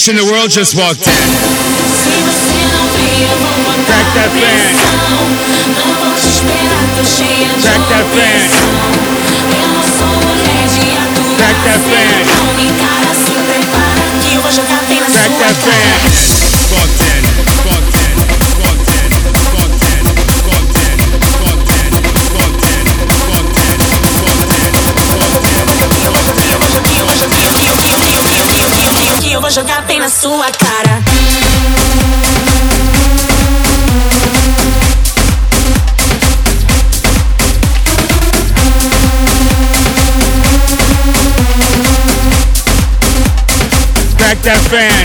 Beast in the world just walked in. Crack that fan. Crack that fan. Crack that fan. Crack that fan. Crack that fan. sua cara. Back that fan.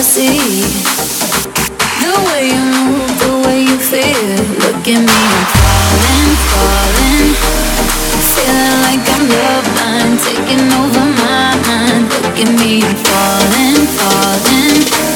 I see the way you move, the way you feel. Look at me, I'm falling, falling, feeling like I'm love blind, taking over my mind. Look at me, I'm falling, falling.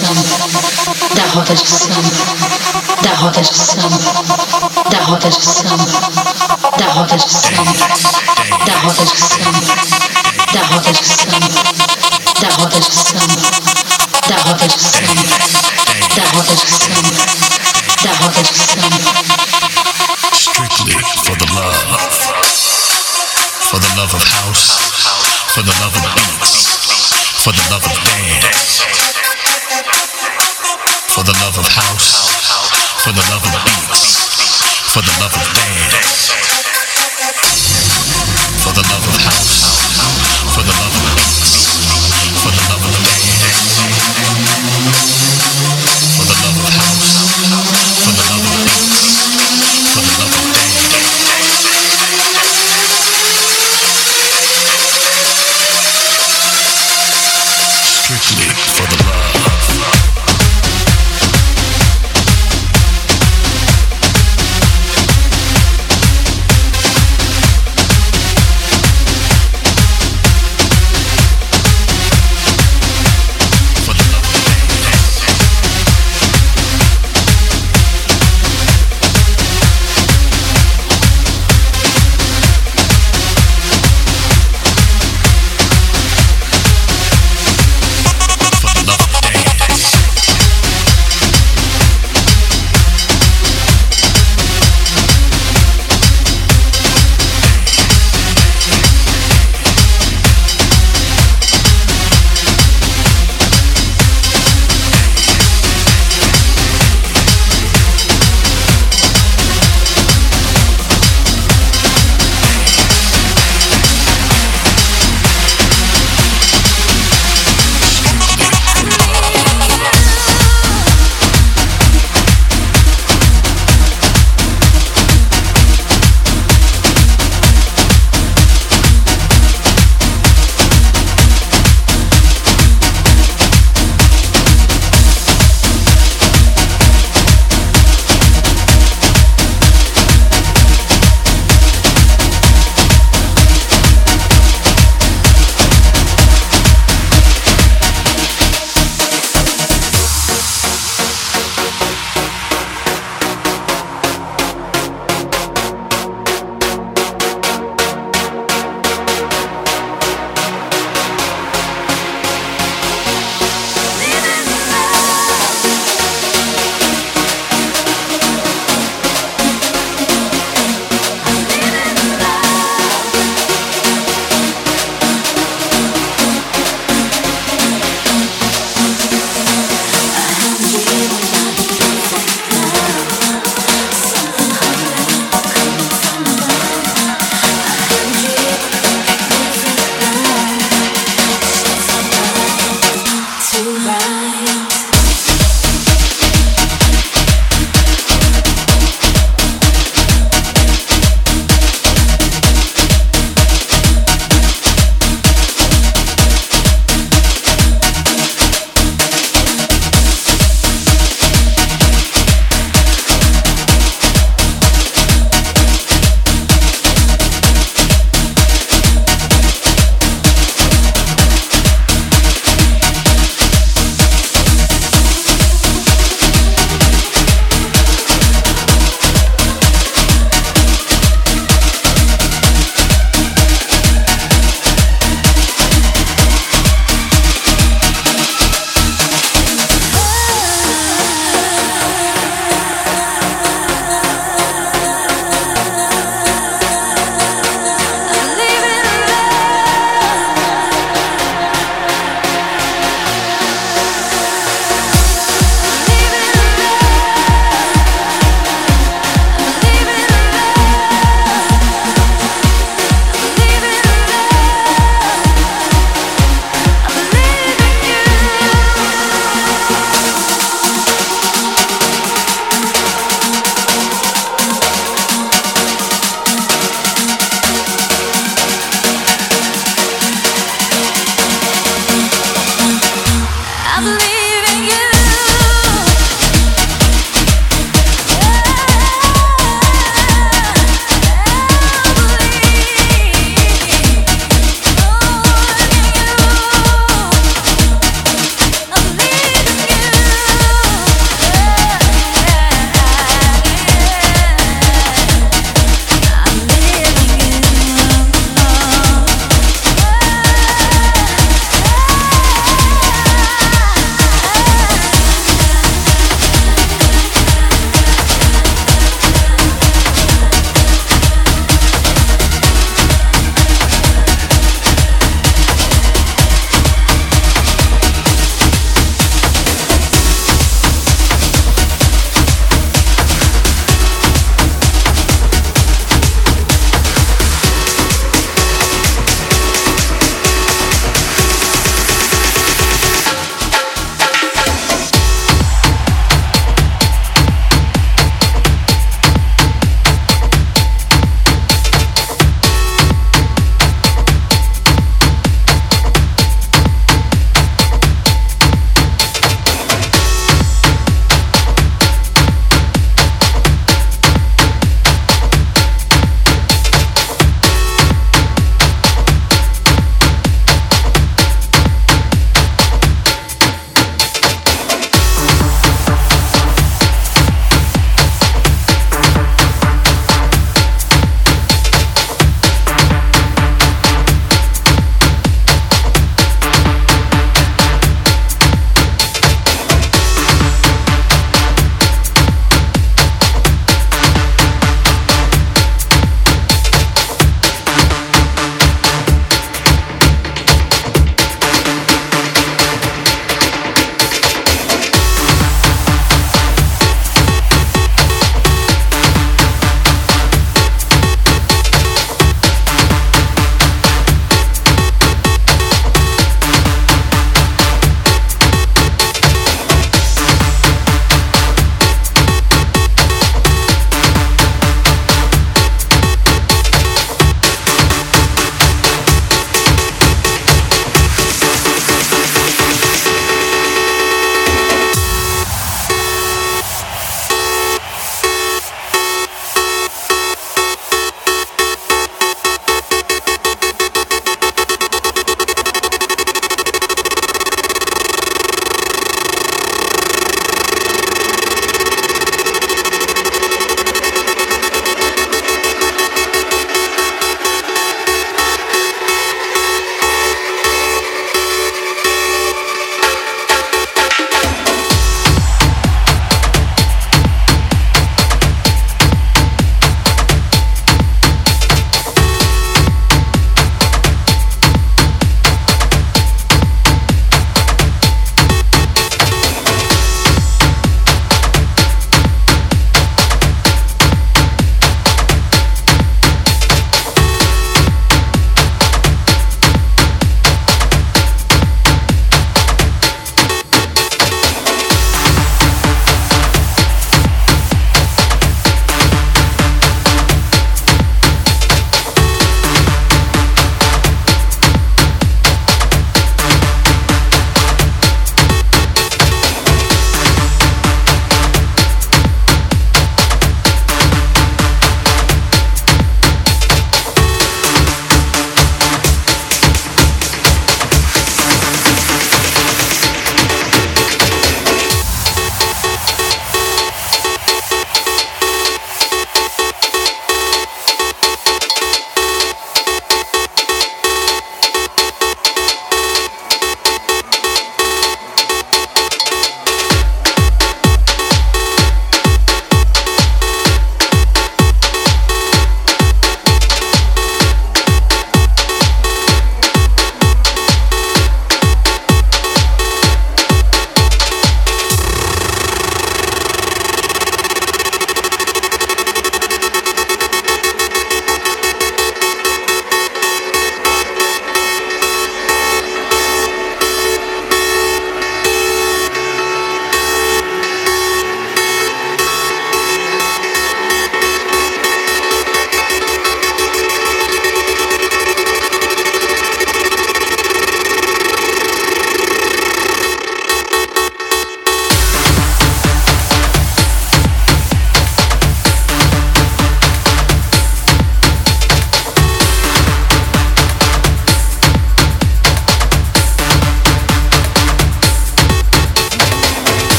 Da da da da da da da da da da. Strictly for the love, for the love of house, for the love of beats, for the love of dance for the love of house, for the love of beats, for the love of dance, for the love of house,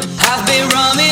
I've been running.